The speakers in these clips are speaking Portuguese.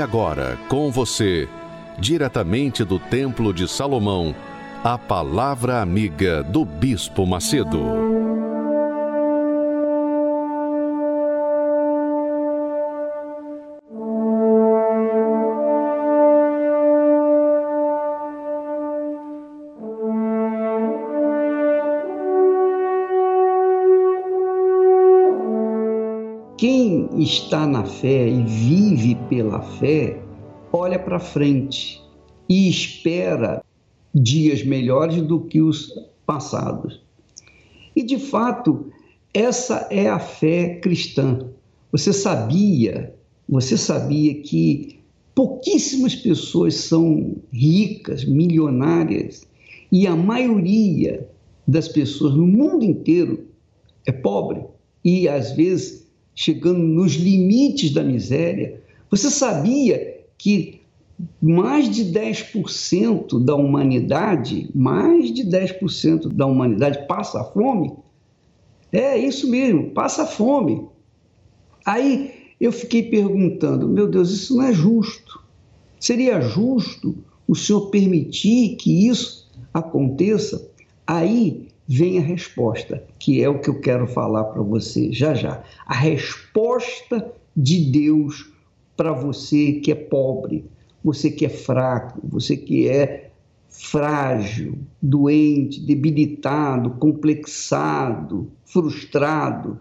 E agora, com você, diretamente do Templo de Salomão, a Palavra Amiga do Bispo Macedo. Está na fé e vive pela fé, olha para frente e espera dias melhores do que os passados. E de fato, essa é a fé cristã. Você sabia, você sabia que pouquíssimas pessoas são ricas, milionárias, e a maioria das pessoas no mundo inteiro é pobre e às vezes chegando nos limites da miséria. Você sabia que mais de 10% da humanidade, mais de 10% da humanidade passa fome. É isso mesmo, passa fome. Aí eu fiquei perguntando, meu Deus, isso não é justo. Seria justo o Senhor permitir que isso aconteça? Aí vem a resposta, que é o que eu quero falar para você já já. A resposta de Deus para você que é pobre, você que é fraco, você que é frágil, doente, debilitado, complexado, frustrado.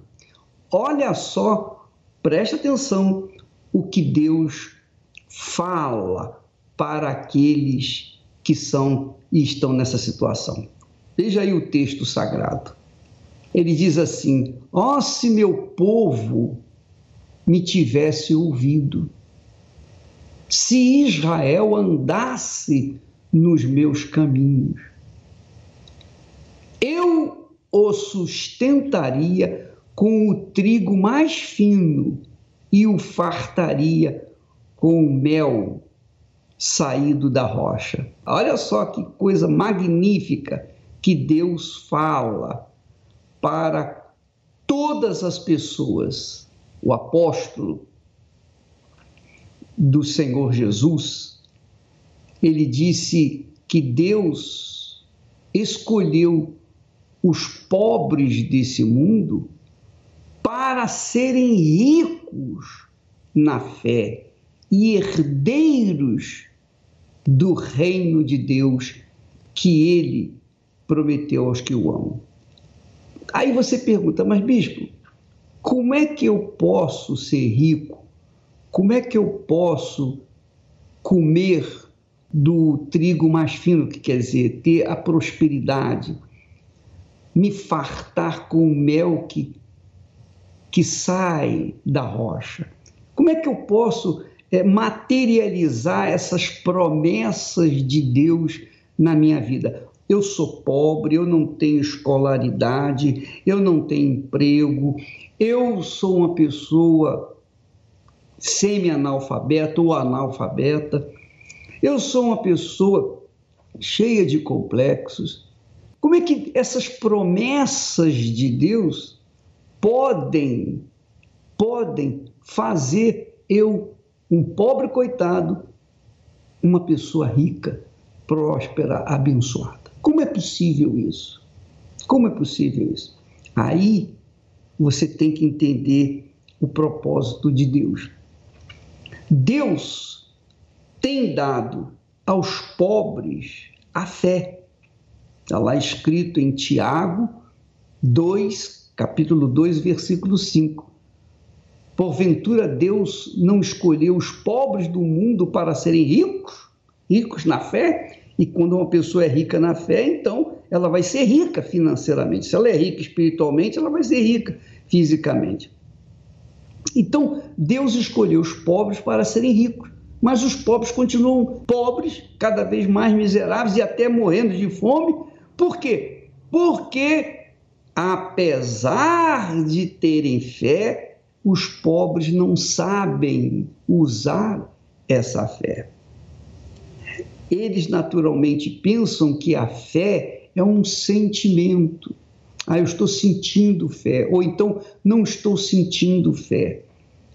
Olha só, preste atenção o que Deus fala para aqueles que são e estão nessa situação. Veja aí o texto sagrado. Ele diz assim: Ó, oh, se meu povo me tivesse ouvido, se Israel andasse nos meus caminhos, eu o sustentaria com o trigo mais fino e o fartaria com o mel saído da rocha. Olha só que coisa magnífica que Deus fala para todas as pessoas. O apóstolo do Senhor Jesus, ele disse que Deus escolheu os pobres desse mundo para serem ricos na fé e herdeiros do reino de Deus que ele prometeu aos que o amam. Aí você pergunta, mas bispo, como é que eu posso ser rico como é que eu posso comer do trigo mais fino, que quer dizer ter a prosperidade, me fartar com o mel que, que sai da rocha? Como é que eu posso é, materializar essas promessas de Deus na minha vida? Eu sou pobre, eu não tenho escolaridade, eu não tenho emprego, eu sou uma pessoa semi-analfabeta ou analfabeta. Eu sou uma pessoa cheia de complexos. Como é que essas promessas de Deus podem podem fazer eu, um pobre coitado, uma pessoa rica, próspera, abençoada? Como é possível isso? Como é possível isso? Aí você tem que entender o propósito de Deus. Deus tem dado aos pobres a fé. Está lá escrito em Tiago 2, capítulo 2, versículo 5. Porventura Deus não escolheu os pobres do mundo para serem ricos, ricos na fé, e quando uma pessoa é rica na fé, então ela vai ser rica financeiramente. Se ela é rica espiritualmente, ela vai ser rica fisicamente. Então, Deus escolheu os pobres para serem ricos, mas os pobres continuam pobres, cada vez mais miseráveis e até morrendo de fome. Por quê? Porque, apesar de terem fé, os pobres não sabem usar essa fé. Eles naturalmente pensam que a fé é um sentimento. Ah, eu estou sentindo fé, ou então não estou sentindo fé.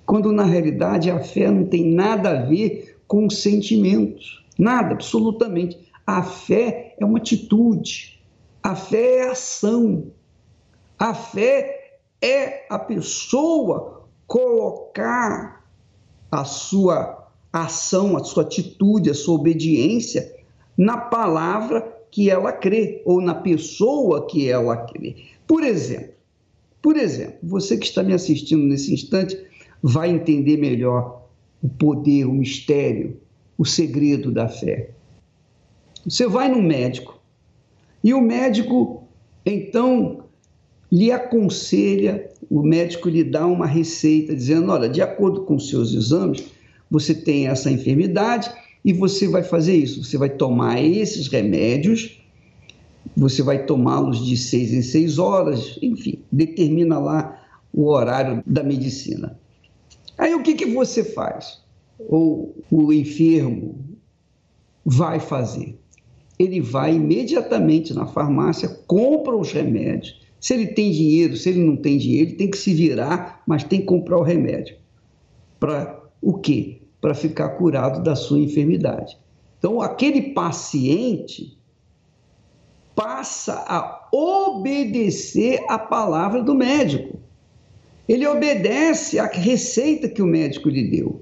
Quando na realidade a fé não tem nada a ver com sentimentos, nada, absolutamente. A fé é uma atitude, a fé é ação, a fé é a pessoa colocar a sua ação, a sua atitude, a sua obediência na palavra que ela crê ou na pessoa que ela crê. Por exemplo, por exemplo, você que está me assistindo nesse instante vai entender melhor o poder, o mistério, o segredo da fé. Você vai no médico e o médico então lhe aconselha, o médico lhe dá uma receita dizendo: olha, de acordo com seus exames, você tem essa enfermidade e você vai fazer isso. Você vai tomar esses remédios, você vai tomá-los de seis em seis horas, enfim, determina lá o horário da medicina. Aí o que, que você faz? Ou o enfermo vai fazer? Ele vai imediatamente na farmácia, compra os remédios. Se ele tem dinheiro, se ele não tem dinheiro, ele tem que se virar, mas tem que comprar o remédio. Para o quê? para ficar curado da sua enfermidade. Então, aquele paciente passa a obedecer a palavra do médico. Ele obedece à receita que o médico lhe deu.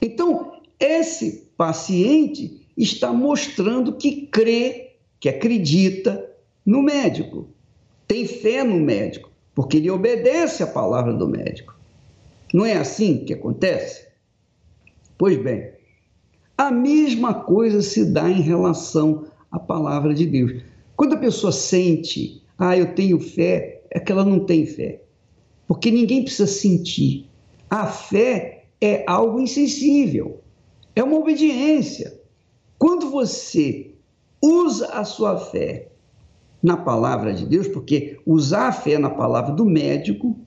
Então, esse paciente está mostrando que crê, que acredita no médico, tem fé no médico, porque ele obedece à palavra do médico. Não é assim que acontece? Pois bem, a mesma coisa se dá em relação à palavra de Deus. Quando a pessoa sente, ah, eu tenho fé, é que ela não tem fé. Porque ninguém precisa sentir. A fé é algo insensível, é uma obediência. Quando você usa a sua fé na palavra de Deus, porque usar a fé na palavra do médico,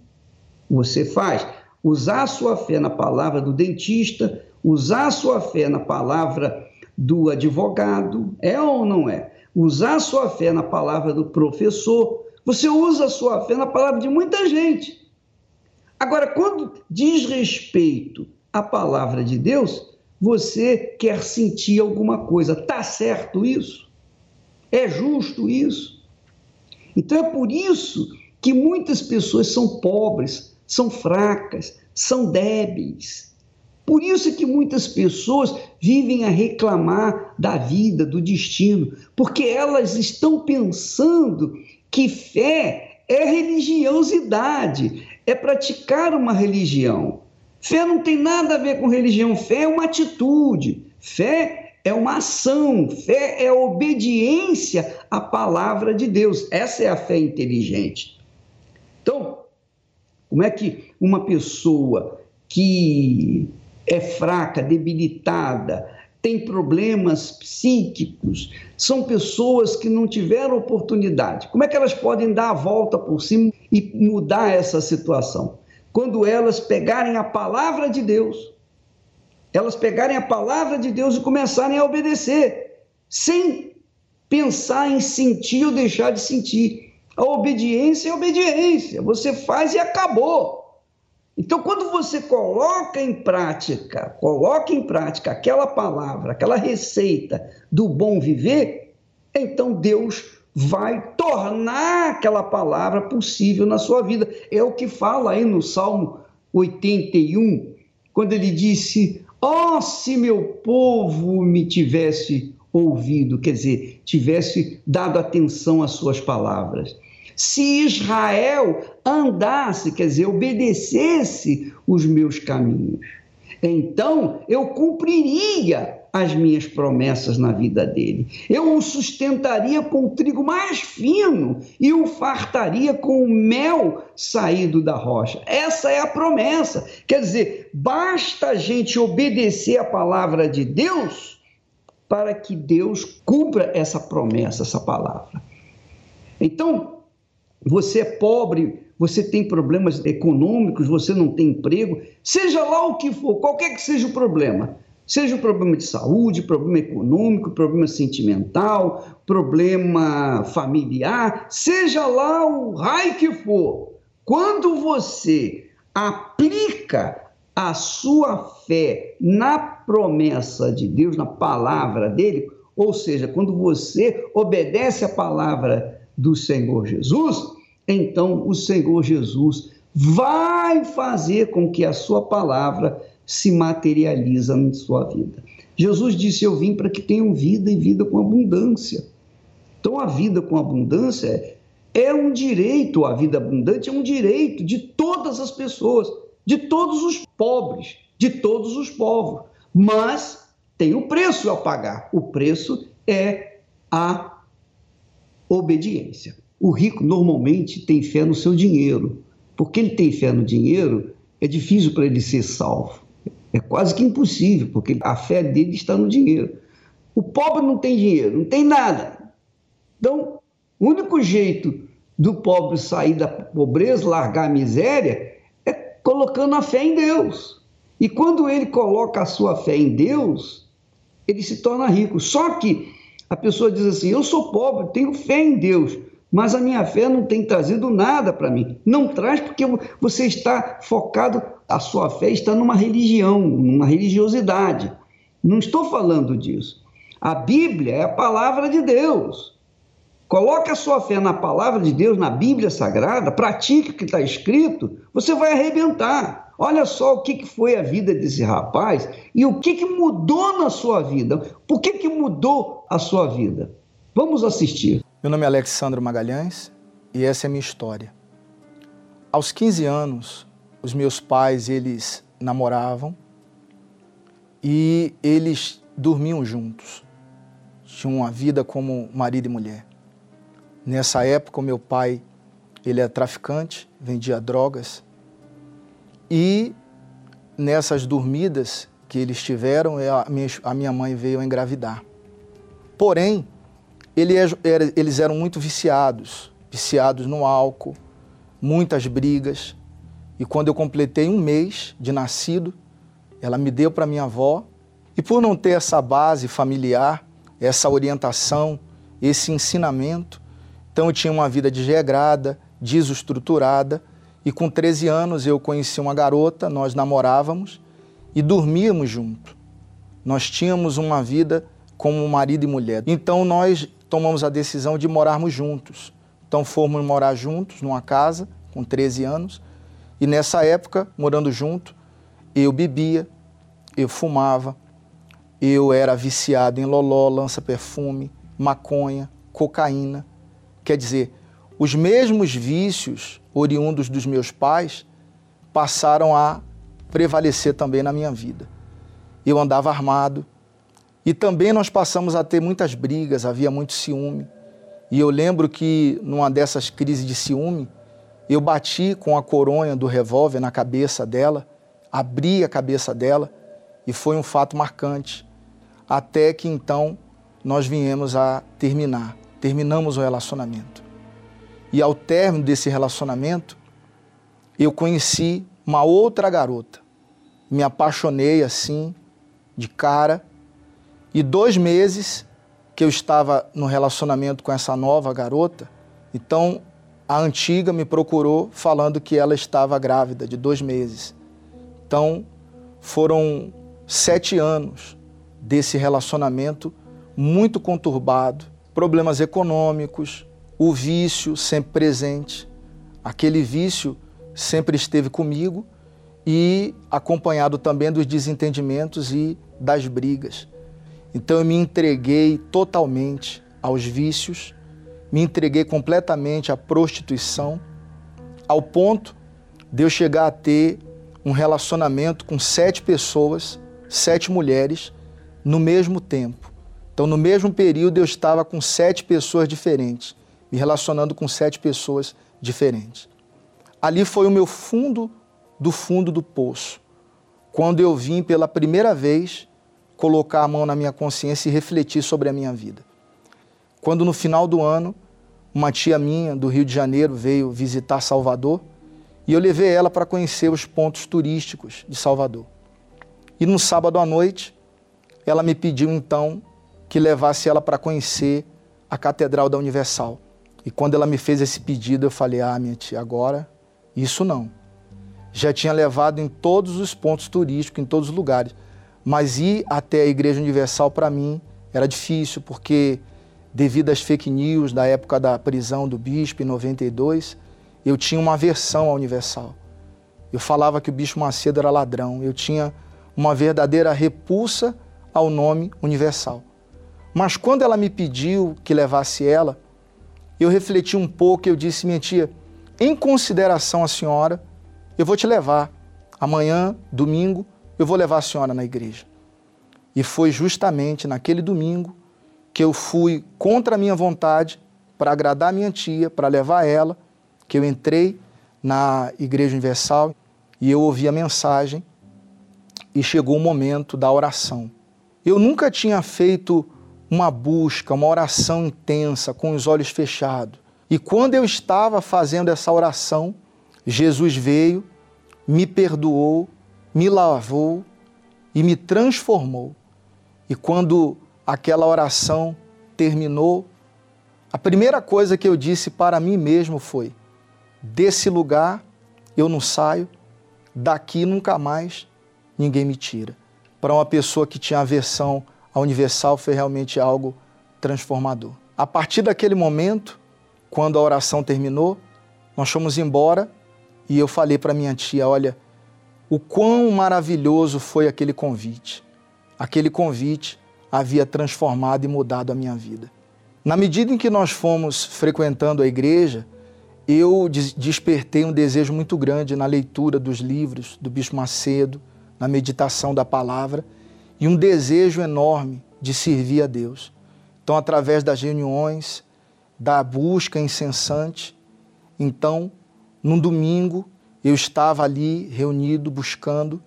você faz. Usar a sua fé na palavra do dentista, usar a sua fé na palavra do advogado, é ou não é? Usar a sua fé na palavra do professor, você usa a sua fé na palavra de muita gente. Agora, quando diz respeito à palavra de Deus, você quer sentir alguma coisa. Tá certo isso? É justo isso? Então é por isso que muitas pessoas são pobres, são fracas, são débeis. Por isso que muitas pessoas vivem a reclamar da vida, do destino, porque elas estão pensando que fé é religiosidade, é praticar uma religião. Fé não tem nada a ver com religião, fé é uma atitude, fé é uma ação, fé é obediência à palavra de Deus. Essa é a fé inteligente. Então, como é que uma pessoa que é fraca, debilitada, tem problemas psíquicos, são pessoas que não tiveram oportunidade. Como é que elas podem dar a volta por cima e mudar essa situação? Quando elas pegarem a palavra de Deus, elas pegarem a palavra de Deus e começarem a obedecer, sem pensar em sentir ou deixar de sentir. A obediência é obediência, você faz e acabou. Então, quando você coloca em prática, coloca em prática aquela palavra, aquela receita do bom viver, então Deus vai tornar aquela palavra possível na sua vida. É o que fala aí no Salmo 81, quando ele disse: Ó, oh, se meu povo me tivesse ouvido, quer dizer, tivesse dado atenção às suas palavras. Se Israel andasse, quer dizer, obedecesse os meus caminhos, então eu cumpriria as minhas promessas na vida dele. Eu o sustentaria com o trigo mais fino e o fartaria com o mel saído da rocha. Essa é a promessa. Quer dizer, basta a gente obedecer a palavra de Deus para que Deus cumpra essa promessa, essa palavra. Então, você é pobre, você tem problemas econômicos, você não tem emprego, seja lá o que for, qualquer que seja o problema, seja um problema de saúde, problema econômico, problema sentimental, problema familiar, seja lá o raio que for, quando você aplica a sua fé na promessa de Deus, na palavra dele, ou seja, quando você obedece a palavra do Senhor Jesus, então o Senhor Jesus vai fazer com que a sua palavra se materializa na sua vida. Jesus disse: Eu vim para que tenham vida e vida com abundância. Então, a vida com abundância é um direito, a vida abundante é um direito de todas as pessoas, de todos os pobres, de todos os povos. Mas tem o preço a pagar. O preço é a obediência. O rico normalmente tem fé no seu dinheiro. Porque ele tem fé no dinheiro, é difícil para ele ser salvo. É quase que impossível, porque a fé dele está no dinheiro. O pobre não tem dinheiro, não tem nada. Então, o único jeito do pobre sair da pobreza, largar a miséria, é colocando a fé em Deus. E quando ele coloca a sua fé em Deus, ele se torna rico. Só que a pessoa diz assim: Eu sou pobre, tenho fé em Deus, mas a minha fé não tem trazido nada para mim. Não traz porque você está focado, a sua fé está numa religião, numa religiosidade. Não estou falando disso. A Bíblia é a palavra de Deus. Coloque a sua fé na palavra de Deus, na Bíblia Sagrada, pratique o que está escrito, você vai arrebentar. Olha só o que, que foi a vida desse rapaz e o que, que mudou na sua vida. Por que, que mudou a sua vida? Vamos assistir. Meu nome é Alexandre Magalhães e essa é a minha história. Aos 15 anos, os meus pais, eles namoravam e eles dormiam juntos. Tinham uma vida como marido e mulher. Nessa época, meu pai, ele é traficante, vendia drogas e nessas dormidas que eles tiveram, é a minha mãe veio a engravidar. Porém, eles eram muito viciados, viciados no álcool, muitas brigas. E quando eu completei um mês de nascido, ela me deu para minha avó. E por não ter essa base familiar, essa orientação, esse ensinamento, então eu tinha uma vida desregrada, desestruturada e com 13 anos eu conheci uma garota, nós namorávamos e dormíamos junto. Nós tínhamos uma vida como marido e mulher. Então nós tomamos a decisão de morarmos juntos. Então fomos morar juntos numa casa com 13 anos. E nessa época, morando junto, eu bebia, eu fumava, eu era viciado em loló, lança-perfume, maconha, cocaína. Quer dizer, os mesmos vícios oriundos dos meus pais passaram a prevalecer também na minha vida. Eu andava armado e também nós passamos a ter muitas brigas, havia muito ciúme. E eu lembro que numa dessas crises de ciúme, eu bati com a coronha do revólver na cabeça dela, abri a cabeça dela e foi um fato marcante. Até que então nós viemos a terminar, terminamos o relacionamento. E ao término desse relacionamento, eu conheci uma outra garota. Me apaixonei assim, de cara. E dois meses que eu estava no relacionamento com essa nova garota, então a antiga me procurou falando que ela estava grávida de dois meses. Então foram sete anos desse relacionamento muito conturbado, problemas econômicos, o vício sempre presente. Aquele vício sempre esteve comigo e acompanhado também dos desentendimentos e das brigas. Então eu me entreguei totalmente aos vícios, me entreguei completamente à prostituição, ao ponto de eu chegar a ter um relacionamento com sete pessoas, sete mulheres, no mesmo tempo. Então, no mesmo período, eu estava com sete pessoas diferentes, me relacionando com sete pessoas diferentes. Ali foi o meu fundo do fundo do poço, quando eu vim pela primeira vez colocar a mão na minha consciência e refletir sobre a minha vida. Quando no final do ano, uma tia minha do Rio de Janeiro veio visitar Salvador e eu levei ela para conhecer os pontos turísticos de Salvador. E no sábado à noite, ela me pediu então que levasse ela para conhecer a Catedral da Universal. E quando ela me fez esse pedido, eu falei: Ah, minha tia, agora isso não. Já tinha levado em todos os pontos turísticos, em todos os lugares. Mas ir até a Igreja Universal para mim era difícil, porque devido às fake news da época da prisão do bispo em 92, eu tinha uma aversão à Universal. Eu falava que o Bispo Macedo era ladrão. Eu tinha uma verdadeira repulsa ao nome Universal. Mas quando ela me pediu que levasse ela, eu refleti um pouco e eu disse, minha tia, em consideração à senhora, eu vou te levar. Amanhã, domingo, eu vou levar a senhora na igreja. E foi justamente naquele domingo que eu fui contra a minha vontade para agradar a minha tia, para levar ela, que eu entrei na Igreja Universal e eu ouvi a mensagem e chegou o momento da oração. Eu nunca tinha feito uma busca, uma oração intensa, com os olhos fechados. E quando eu estava fazendo essa oração, Jesus veio, me perdoou, me lavou e me transformou. E quando aquela oração terminou, a primeira coisa que eu disse para mim mesmo foi: desse lugar eu não saio, daqui nunca mais ninguém me tira. Para uma pessoa que tinha aversão a Universal foi realmente algo transformador. A partir daquele momento, quando a oração terminou, nós fomos embora e eu falei para minha tia: olha, o quão maravilhoso foi aquele convite. Aquele convite havia transformado e mudado a minha vida. Na medida em que nós fomos frequentando a igreja, eu despertei um desejo muito grande na leitura dos livros do Bispo Macedo, na meditação da palavra e um desejo enorme de servir a Deus. Então, através das reuniões, da busca incessante, então, num domingo, eu estava ali reunido, buscando,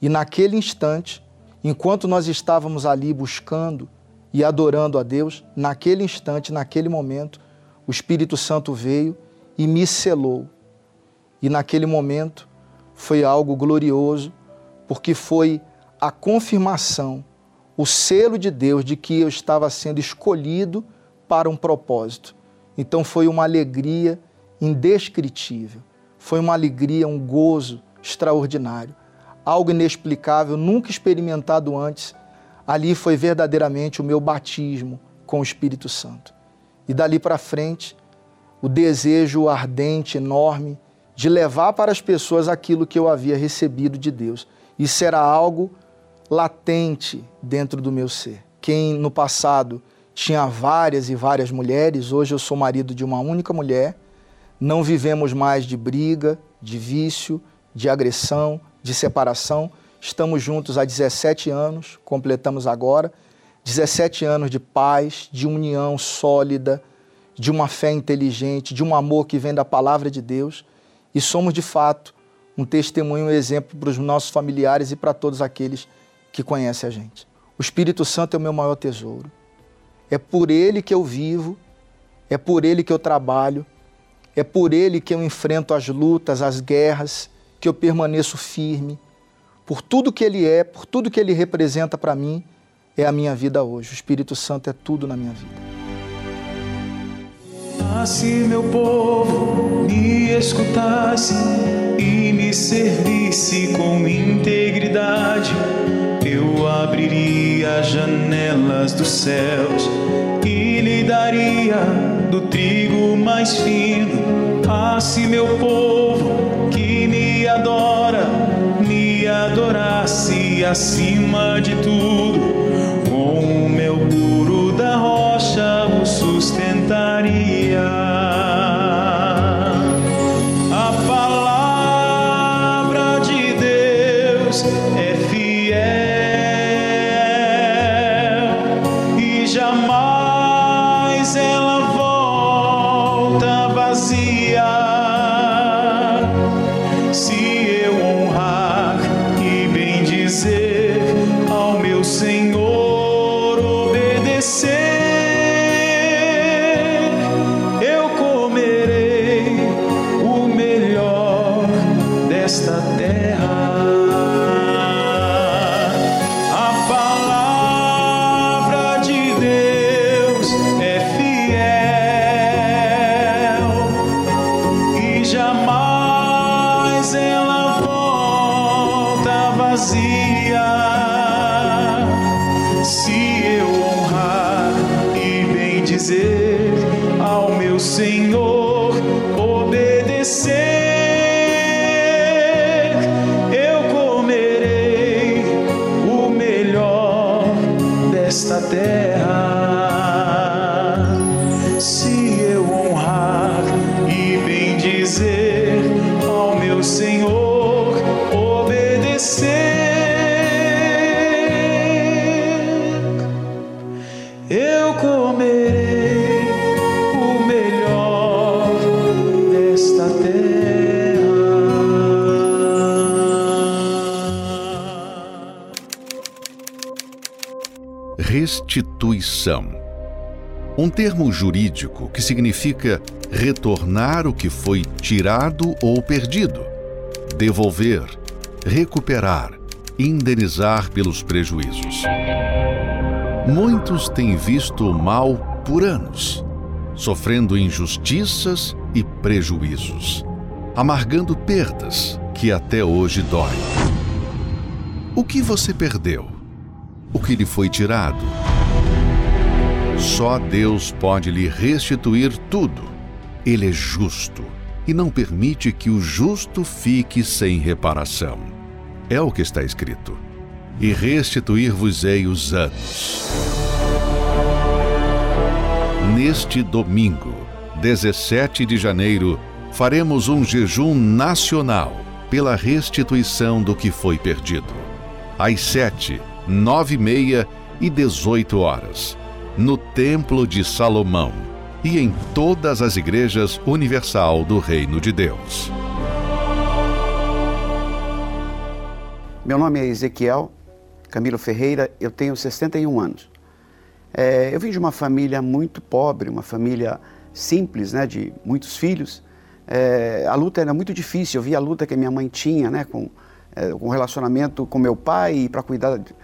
e naquele instante, enquanto nós estávamos ali buscando e adorando a Deus, naquele instante, naquele momento, o Espírito Santo veio e me selou. E naquele momento foi algo glorioso, porque foi a confirmação, o selo de Deus de que eu estava sendo escolhido para um propósito. Então foi uma alegria indescritível, foi uma alegria, um gozo extraordinário, algo inexplicável, nunca experimentado antes. Ali foi verdadeiramente o meu batismo com o Espírito Santo. E dali para frente, o desejo ardente, enorme, de levar para as pessoas aquilo que eu havia recebido de Deus. Isso era algo latente dentro do meu ser. Quem no passado tinha várias e várias mulheres, hoje eu sou marido de uma única mulher. Não vivemos mais de briga, de vício, de agressão, de separação. Estamos juntos há 17 anos, completamos agora. 17 anos de paz, de união sólida, de uma fé inteligente, de um amor que vem da palavra de Deus. E somos, de fato, um testemunho, um exemplo para os nossos familiares e para todos aqueles que conhece a gente. O Espírito Santo é o meu maior tesouro. É por ele que eu vivo, é por ele que eu trabalho, é por ele que eu enfrento as lutas, as guerras, que eu permaneço firme. Por tudo que ele é, por tudo que ele representa para mim, é a minha vida hoje. O Espírito Santo é tudo na minha vida. Se meu povo me escutasse e me servisse com integridade eu abriria as janelas dos céus e lhe daria do trigo mais fino. Ah, se meu povo que me adora me adorasse acima de tudo, com o meu puro da rocha o sustentaria. jamais ela volta vazia. Se eu honrar e bem dizer ao meu Senhor. Restituição. Um termo jurídico que significa retornar o que foi tirado ou perdido, devolver, recuperar, indenizar pelos prejuízos. Muitos têm visto o mal por anos, sofrendo injustiças e prejuízos, amargando perdas que até hoje doem. O que você perdeu? O que lhe foi tirado? Só Deus pode lhe restituir tudo. Ele é justo e não permite que o justo fique sem reparação. É o que está escrito. E restituir-vos-ei os anos. Neste domingo, 17 de janeiro, faremos um jejum nacional pela restituição do que foi perdido. Às sete, nove e meia e dezoito horas, no Templo de Salomão e em todas as igrejas universal do Reino de Deus. Meu nome é Ezequiel Camilo Ferreira, eu tenho 61 anos. É, eu vim de uma família muito pobre, uma família simples, né, de muitos filhos. É, a luta era muito difícil, eu via a luta que minha mãe tinha, né, com, é, com relacionamento com meu pai para cuidar de,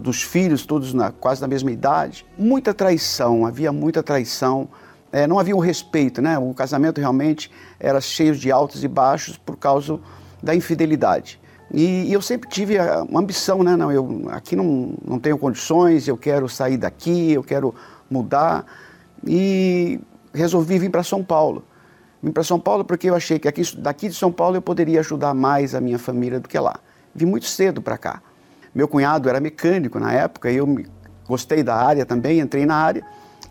dos filhos, todos na, quase na mesma idade. Muita traição, havia muita traição. É, não havia um respeito, né? O casamento realmente era cheio de altos e baixos por causa da infidelidade. E, e, eu sempre tive uma ambição, né? Não, eu aqui não, não tenho condições, eu quero sair daqui, eu quero mudar. E resolvi vir para São Paulo. Vim para São Paulo porque eu achei que aqui, daqui de São Paulo eu poderia ajudar mais a minha família do que lá. Vim muito cedo para cá. Meu cunhado era mecânico na época e eu me, gostei da área também, entrei na área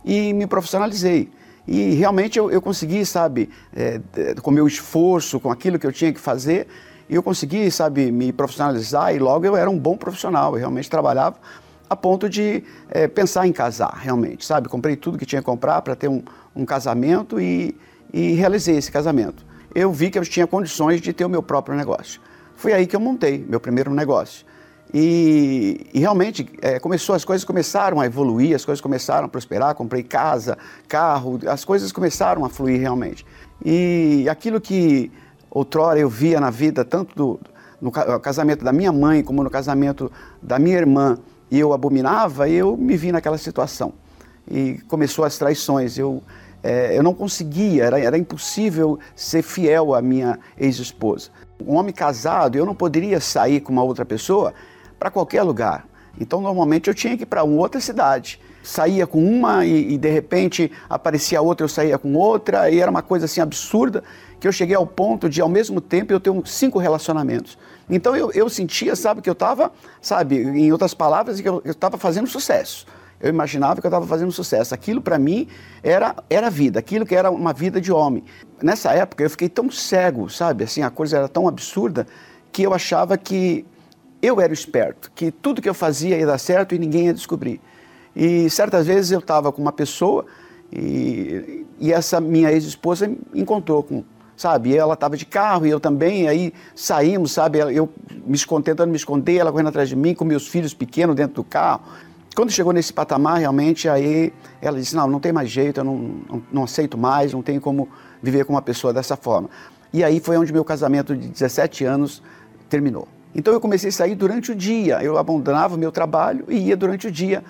e me profissionalizei. E realmente eu, eu consegui, sabe, é, com meu esforço, com aquilo que eu tinha que fazer, eu consegui, sabe, me profissionalizar e logo eu era um bom profissional, eu realmente trabalhava a ponto de é, pensar em casar, realmente, sabe? Comprei tudo que tinha que comprar para ter um, um casamento e, e realizei esse casamento. Eu vi que eu tinha condições de ter o meu próprio negócio. Foi aí que eu montei meu primeiro negócio. E, e realmente é, começou, as coisas começaram a evoluir, as coisas começaram a prosperar. Comprei casa, carro, as coisas começaram a fluir realmente. E aquilo que outrora eu via na vida, tanto do, no casamento da minha mãe como no casamento da minha irmã, e eu abominava, eu me vi naquela situação. E começou as traições. Eu, é, eu não conseguia, era, era impossível ser fiel à minha ex-esposa. Um homem casado, eu não poderia sair com uma outra pessoa para qualquer lugar. Então, normalmente, eu tinha que ir para uma outra cidade. Saía com uma e, e, de repente aparecia outra, eu saía com outra, e era uma coisa assim absurda que eu cheguei ao ponto de, ao mesmo tempo, eu ter cinco relacionamentos. Então eu, eu sentia, sabe, que eu estava, sabe, em outras palavras, que eu estava fazendo sucesso. Eu imaginava que eu estava fazendo sucesso. Aquilo para mim era, era vida, aquilo que era uma vida de homem. Nessa época eu fiquei tão cego, sabe, assim, a coisa era tão absurda que eu achava que eu era esperto, que tudo que eu fazia ia dar certo e ninguém ia descobrir. E certas vezes eu estava com uma pessoa e, e essa minha ex-esposa me encontrou com sabe? E ela estava de carro e eu também, aí saímos, sabe? Eu me tentando me esconder, ela correndo atrás de mim com meus filhos pequenos dentro do carro. Quando chegou nesse patamar, realmente, aí ela disse: Não, não tem mais jeito, eu não, não, não aceito mais, não tenho como viver com uma pessoa dessa forma. E aí foi onde meu casamento de 17 anos terminou. Então eu comecei a sair durante o dia, eu abandonava o meu trabalho e ia durante o dia,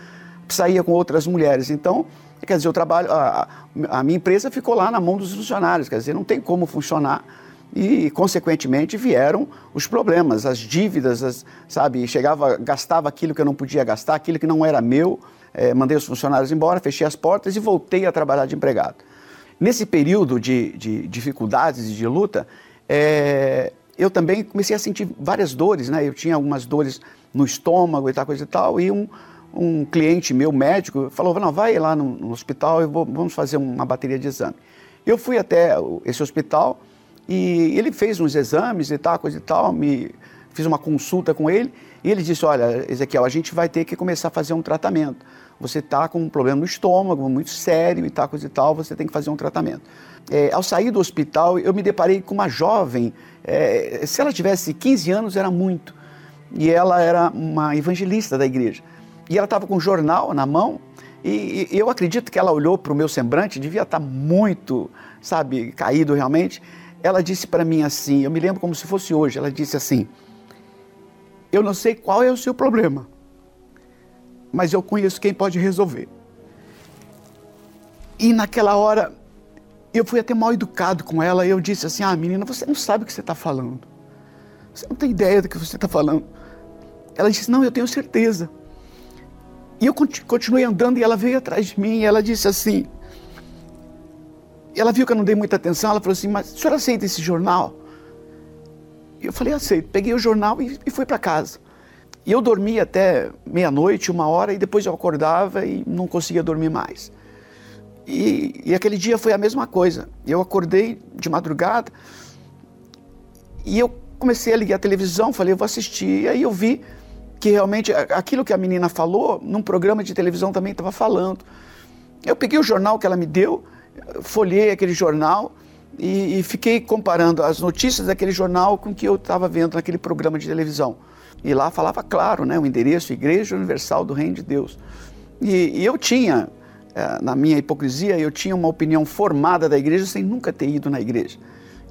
saía com outras mulheres. Então Quer dizer, o trabalho, a, a minha empresa ficou lá na mão dos funcionários, quer dizer, não tem como funcionar. e, consequentemente, vieram os problemas, as dívidas, as, sabe? Chegava, gastava aquilo que eu não podia gastar, aquilo que não era meu. É, mandei os funcionários embora, fechei as portas e voltei a trabalhar de empregado. Nesse período de, de dificuldades e de luta, é, eu também comecei a sentir várias dores, né? Eu tinha algumas dores no estômago e tal, coisa e tal, e um, um cliente meu, médico, falou, não, vai lá no, no hospital e vamos fazer uma bateria de exame. Eu fui até esse hospital e ele fez uns exames e tal, coisa e tal, me fiz uma consulta com ele e ele disse, olha, Ezequiel, a gente vai ter que começar a fazer um tratamento. Você está com um problema no estômago muito sério e tal, coisa e tal, você tem que fazer um tratamento. É, ao sair do hospital, eu me deparei com uma jovem, é, se ela tivesse 15 anos era muito, e ela era uma evangelista da igreja. E ela estava com um jornal na mão, e, e eu acredito que ela olhou para o meu semblante, devia estar tá muito, sabe, caído realmente. Ela disse para mim assim, eu me lembro como se fosse hoje, ela disse assim: Eu não sei qual é o seu problema, mas eu conheço quem pode resolver. E naquela hora, eu fui até mal educado com ela, e eu disse assim: Ah, menina, você não sabe o que você está falando. Você não tem ideia do que você está falando. Ela disse: Não, eu tenho certeza. E eu continuei andando e ela veio atrás de mim e ela disse assim. Ela viu que eu não dei muita atenção, ela falou assim: Mas a senhora aceita esse jornal? E eu falei: Aceito. Peguei o jornal e, e fui para casa. E eu dormi até meia-noite, uma hora, e depois eu acordava e não conseguia dormir mais. E, e, aquele dia foi a mesma coisa. Eu acordei de madrugada e eu comecei a ligar a televisão, falei, eu vou assistir. E aí eu vi que realmente aquilo que a menina falou, num programa de televisão também estava falando. Eu peguei o jornal que ela me deu, folhei aquele jornal e, e fiquei comparando as notícias daquele jornal com o que eu estava vendo naquele programa de televisão. E lá falava claro, né, o endereço Igreja Universal do Reino de Deus. E, e eu tinha, eh, na minha hipocrisia, eu tinha uma opinião formada da igreja sem nunca ter ido na igreja.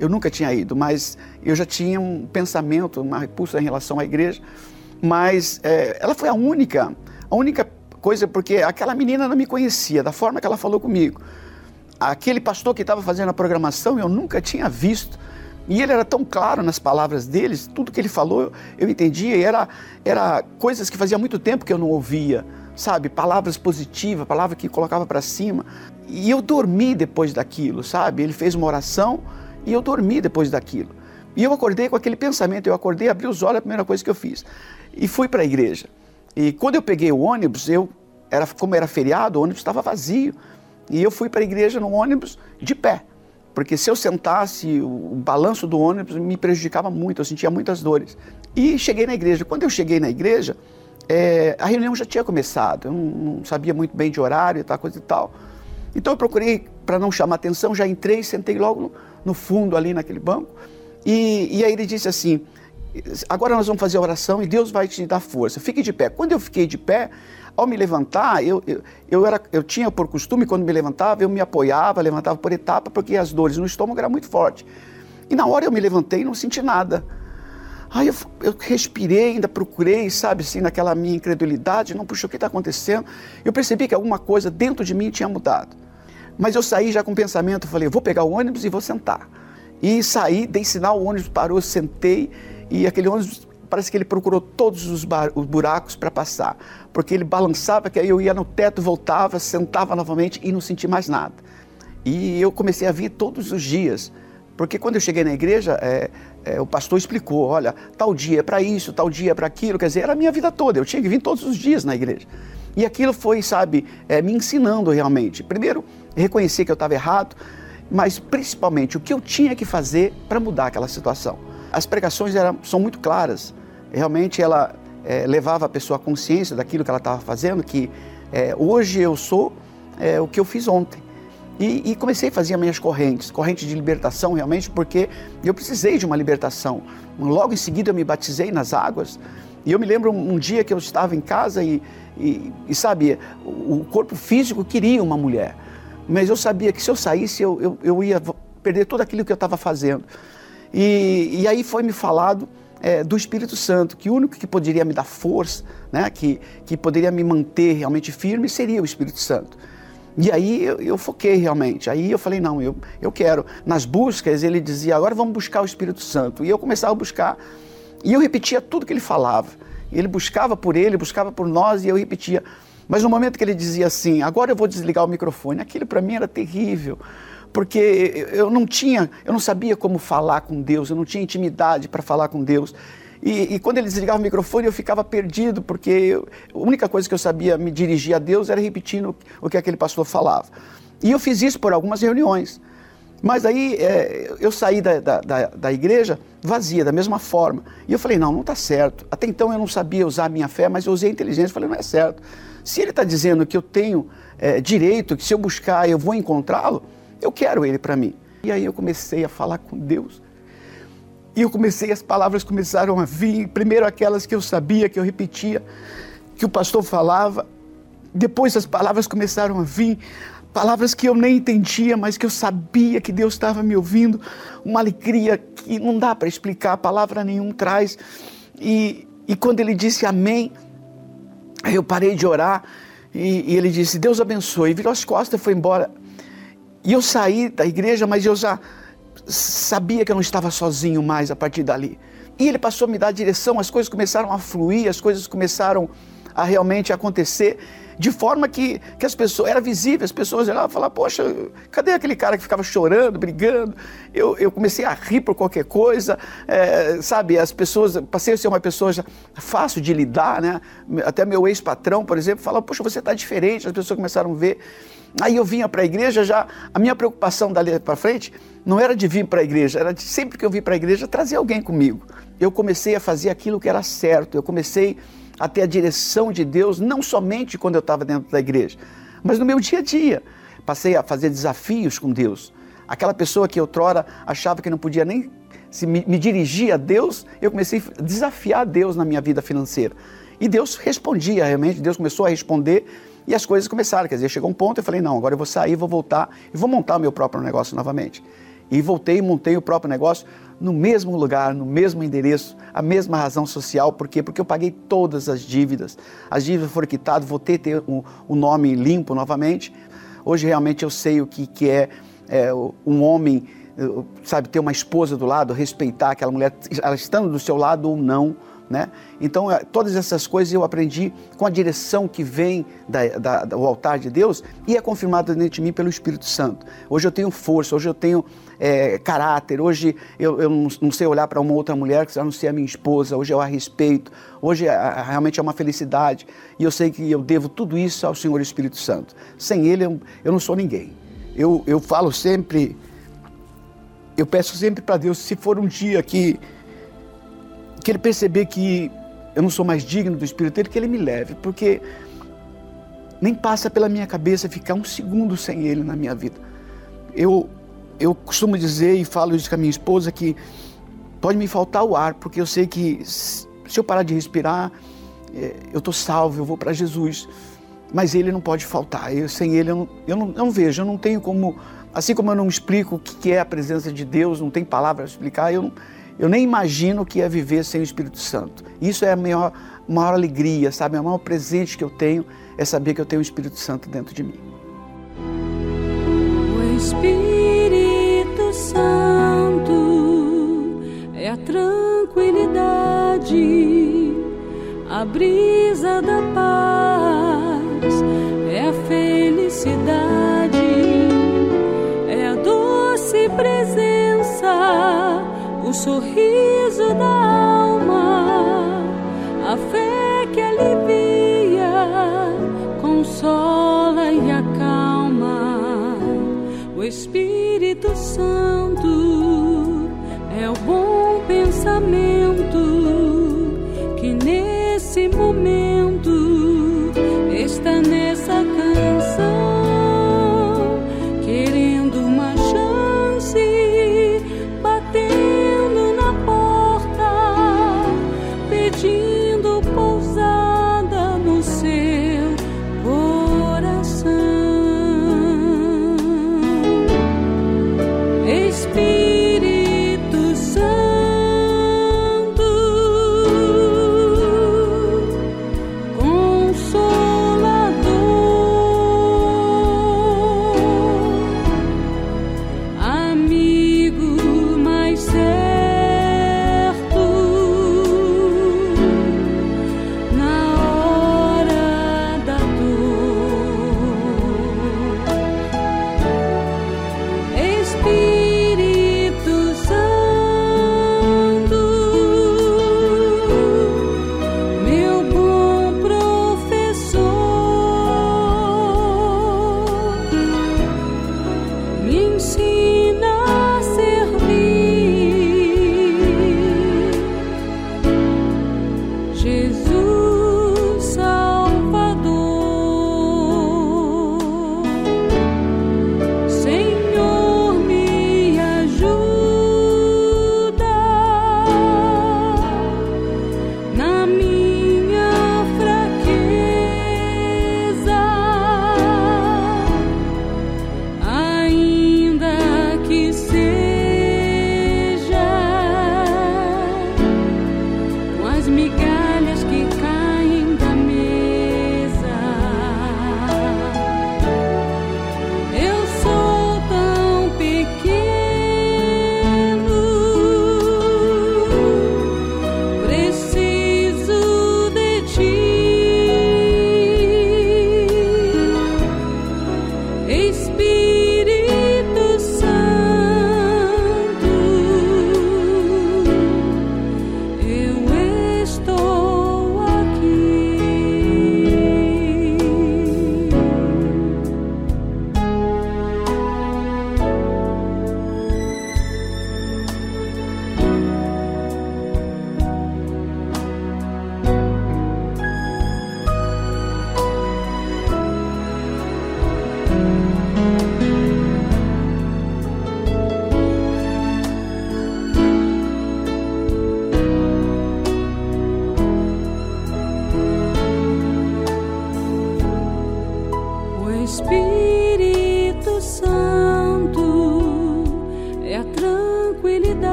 Eu nunca tinha ido, mas eu já tinha um pensamento, uma repulsa em relação à igreja mas é, ela foi a única, a única coisa, porque aquela menina não me conhecia, da forma que ela falou comigo. Aquele pastor que estava fazendo a programação eu nunca tinha visto. E ele era tão claro nas palavras deles, tudo que ele falou eu entendia, e era, era coisas que fazia muito tempo que eu não ouvia, sabe? Palavras positivas, palavras que colocava para cima. E eu dormi depois daquilo, sabe? Ele fez uma oração e eu dormi depois daquilo. E eu acordei com aquele pensamento, eu acordei, abri os olhos, a primeira coisa que eu fiz e fui para a igreja. E quando eu peguei o ônibus, eu era como era feriado, o ônibus estava vazio. E eu fui para a igreja no ônibus de pé. Porque se eu sentasse, o, balanço do ônibus me prejudicava muito, eu sentia muitas dores. E cheguei na igreja. Quando eu cheguei na igreja, é, a reunião já tinha começado. Eu não, não, sabia muito bem de horário e tal, coisa e tal. Então eu procurei, para não chamar atenção, já entrei, sentei logo no, no fundo ali naquele banco. E, e aí ele disse assim: agora nós vamos fazer a oração e Deus vai te dar força. Fique de pé. Quando eu fiquei de pé, ao me levantar, eu, eu, eu, era, eu tinha por costume, quando me levantava, eu me apoiava, levantava por etapa, porque as dores no estômago eram muito fortes. E na hora eu me levantei e não senti nada. Aí eu, eu, respirei, ainda procurei, sabe, assim, naquela minha incredulidade, não, puxa, o que está acontecendo? Eu percebi que alguma coisa dentro de mim tinha mudado. Mas eu saí já com o pensamento, falei, vou pegar o ônibus e vou sentar. E saí, dei sinal, o ônibus parou, sentei e aquele ônibus parece que ele procurou todos os, os buracos para passar, porque ele balançava, que aí eu ia no teto, voltava, sentava novamente e não senti mais nada. E eu comecei a vir todos os dias, porque quando eu cheguei na igreja, é, é, o pastor explicou, olha, tal dia é para isso, tal dia é para aquilo, quer dizer, era a minha vida toda, eu tinha que vir todos os dias na igreja. E aquilo foi, sabe, é, me ensinando realmente. Primeiro, reconhecer que eu estava errado, mas principalmente o que eu tinha que fazer para mudar aquela situação. As pregações eram, são muito claras. Realmente ela é, levava a pessoa à consciência daquilo que ela estava fazendo, que é, hoje eu sou é, o que eu fiz ontem. E, e, comecei a fazer minhas correntes, corrente de libertação realmente, porque eu precisei de uma libertação. Logo em seguida eu me batizei nas águas. E eu me lembro um, um dia que eu estava em casa e, e, e sabe, o, o, corpo físico queria uma mulher. Mas eu sabia que se eu saísse eu, eu, eu ia perder tudo aquilo que eu estava fazendo. E, e aí foi me falado é, do Espírito Santo, que o único que poderia me dar força, né, que, que poderia me manter realmente firme, seria o Espírito Santo. E aí eu, eu, foquei realmente. Aí eu falei, não, eu, eu quero. Nas buscas, ele dizia, agora vamos buscar o Espírito Santo. E eu começava a buscar. E eu repetia tudo que ele falava. Ele buscava por ele, buscava por nós, e eu repetia. Mas no momento que ele dizia assim, agora eu vou desligar o microfone, aquilo para mim era terrível. Porque eu não tinha, eu não sabia como falar com Deus, eu não tinha intimidade para falar com Deus. E, e, quando ele desligava o microfone, eu ficava perdido, porque eu, a única coisa que eu sabia me dirigir a Deus era repetindo o que aquele pastor falava. E eu fiz isso por algumas reuniões. Mas aí é, eu saí da, da, da, da, igreja vazia, da mesma forma. E eu falei, não, não está certo. Até então eu não sabia usar a minha fé, mas eu usei a inteligência. Falei, não é certo. Se ele está dizendo que eu tenho é, direito, que se eu buscar eu vou encontrá-lo, eu quero ele para mim. E aí eu comecei a falar com Deus. E eu comecei, as palavras começaram a vir, primeiro aquelas que eu sabia, que eu repetia, que o pastor falava, depois as palavras começaram a vir, palavras que eu nem entendia, mas que eu sabia que Deus estava me ouvindo, uma alegria que não dá para explicar, palavra nenhum traz. E, e quando ele disse amém, eu parei de orar e, e ele disse, Deus abençoe, e virou as costas e foi embora. E eu saí da igreja, mas eu já sabia que eu não estava sozinho mais a partir dali. E ele passou a me dar direção, as coisas começaram a fluir, as coisas começaram a realmente acontecer de forma que, que as pessoas, era visível, as pessoas olhavam e falavam, poxa, cadê aquele cara que ficava chorando, brigando? Eu, eu comecei a rir por qualquer coisa, é, sabe, as pessoas, passei a ser uma pessoa fácil de lidar, né? Até meu ex-patrão, por exemplo, falava, poxa, você está diferente, as pessoas começaram a ver. Aí eu vinha para a igreja já, a minha preocupação dali para frente não era de vir para a igreja, era de sempre que eu vim para a igreja trazer alguém comigo. Eu comecei a fazer aquilo que era certo, eu comecei a ter a direção de Deus, não somente quando eu estava dentro da igreja, mas no meu dia a dia. Passei a fazer desafios com Deus. Aquela pessoa que outrora achava que não podia nem se me, me dirigir a Deus, eu comecei a desafiar Deus na minha vida financeira. E Deus respondia realmente, Deus começou a responder e as coisas começaram. Quer dizer, chegou um ponto eu falei: não, agora eu vou sair, vou voltar e vou montar o meu próprio negócio novamente. E voltei e montei o próprio negócio no mesmo lugar, no mesmo endereço, a mesma razão social. Por quê? Porque eu paguei todas as dívidas. As dívidas foram quitadas, voltei a ter o, um, nome limpo novamente. Hoje realmente eu sei o que, que é, é um homem, sabe, ter uma esposa do lado, respeitar aquela mulher, ela estando do seu lado ou não né? Então, é, todas essas coisas eu aprendi com a direção que vem da, da, do altar de Deus e é confirmado dentro de mim pelo Espírito Santo. Hoje eu tenho força, hoje eu tenho é, caráter, hoje eu, eu não, sei olhar para uma outra mulher que não ser a minha esposa, hoje eu a respeito, hoje realmente é uma felicidade e eu sei que eu devo tudo isso ao Senhor Espírito Santo. Sem Ele eu, eu não sou ninguém. Eu, eu falo sempre, eu peço sempre para Deus, se for um dia que que ele perceber que eu não sou mais digno do Espírito dele, que ele me leve, porque nem passa pela minha cabeça ficar um segundo sem ele na minha vida. Eu, eu costumo dizer e falo isso com a minha esposa que pode me faltar o ar, porque eu sei que se eu parar de respirar, é, eu estou salvo, eu vou para Jesus. Mas ele não pode faltar. Eu, sem ele eu não, eu, não, eu não vejo, eu não tenho como. Assim como eu não explico o que é a presença de Deus, não tem palavra para explicar, eu eu nem imagino o que é viver sem o Espírito Santo. Isso é a maior, maior alegria, sabe? O maior presente que eu tenho é saber que eu tenho o Espírito Santo dentro de mim. O Espírito Santo é a tranquilidade, a brisa da paz, é a felicidade, é a doce presença o sorriso da alma, a fé que alivia, consola e acalma. O Espírito Santo é o bom pensamento que nesse momento está nessa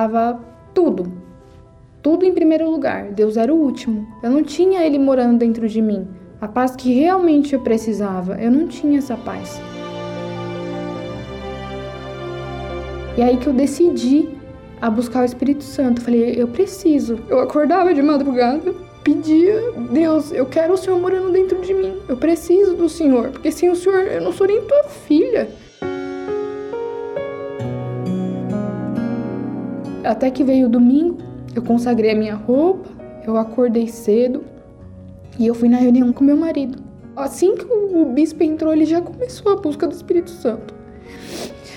Colocava tudo, tudo em primeiro lugar. Deus era o último. Eu não tinha Ele morando dentro de mim. A paz que realmente eu precisava, eu não tinha essa paz. E aí que eu decidi a buscar o Espírito Santo. Falei, eu preciso. Eu acordava de madrugada, pedia, Deus, eu quero o Senhor morando dentro de mim. Eu preciso do Senhor, porque sem o Senhor eu não sou nem tua filha. Até que veio o domingo, eu consagrei a minha roupa, eu acordei cedo e eu fui na reunião com meu marido. Assim que o bispo entrou, ele já começou a busca do Espírito Santo.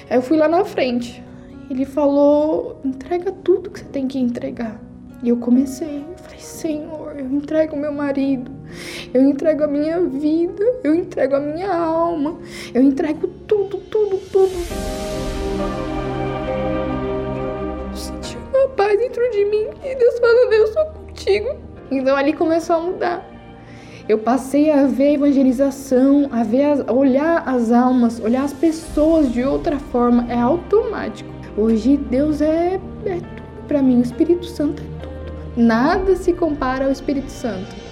Aí eu fui lá na frente. Ele falou: entrega tudo que você tem que entregar. E eu comecei. Eu falei: Senhor, eu entrego meu marido, eu entrego a minha vida, eu entrego a minha alma, eu entrego tudo, tudo, tudo. Paz dentro de mim e Deus falando: Eu sou contigo. Então ali começou a mudar. Eu passei a ver a evangelização, a ver, as, a olhar as almas, olhar as pessoas de outra forma. É automático. Hoje Deus é, é tudo para mim. O Espírito Santo é tudo. Nada se compara ao Espírito Santo.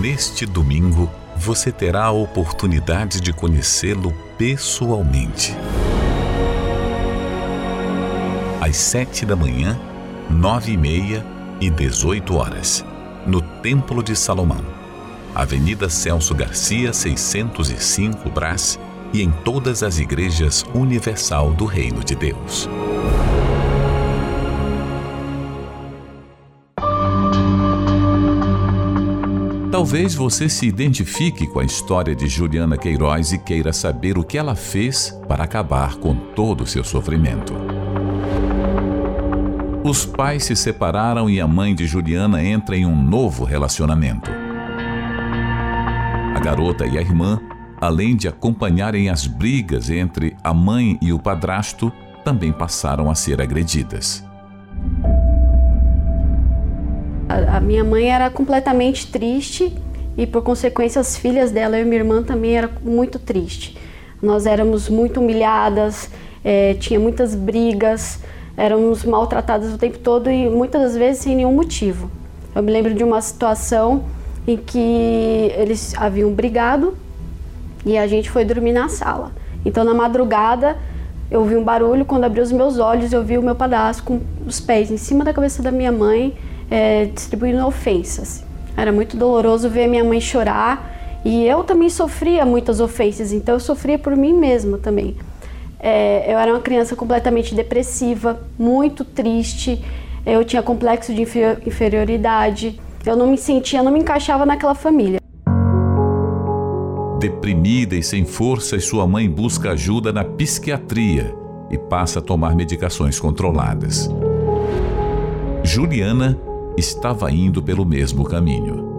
Neste domingo, você terá a oportunidade de conhecê-lo pessoalmente. Às sete da manhã, nove e meia e 18 horas, no Templo de Salomão, Avenida Celso Garcia, 605 Brás, e em todas as igrejas universal do Reino de Deus. Talvez você se identifique com a história de Juliana Queiroz e queira saber o que ela fez para acabar com todo o seu sofrimento. Os pais se separaram e a mãe de Juliana entra em um novo relacionamento. A garota e a irmã, além de acompanharem as brigas entre a mãe e o padrasto, também passaram a ser agredidas. A, minha mãe era completamente triste e, por consequência, as filhas dela e minha irmã também eram muito tristes. Nós éramos muito humilhadas, eh, tinha muitas brigas, éramos maltratadas o tempo todo e muitas das vezes sem nenhum motivo. Eu me lembro de uma situação em que eles haviam brigado e a gente foi dormir na sala. Então, na madrugada, eu ouvi um barulho. Quando abri os meus olhos, eu vi o meu padrasto com os pés em cima da cabeça da minha mãe, é, distribuindo ofensas. Era muito doloroso ver minha mãe chorar e eu também sofria muitas ofensas, então eu sofria por mim mesma também. É, eu era uma criança completamente depressiva, muito triste, eu tinha complexo de inferioridade, eu não me sentia, não me encaixava naquela família. Deprimida e sem forças, sua mãe busca ajuda na psiquiatria e passa a tomar medicações controladas. Juliana estava indo pelo mesmo caminho.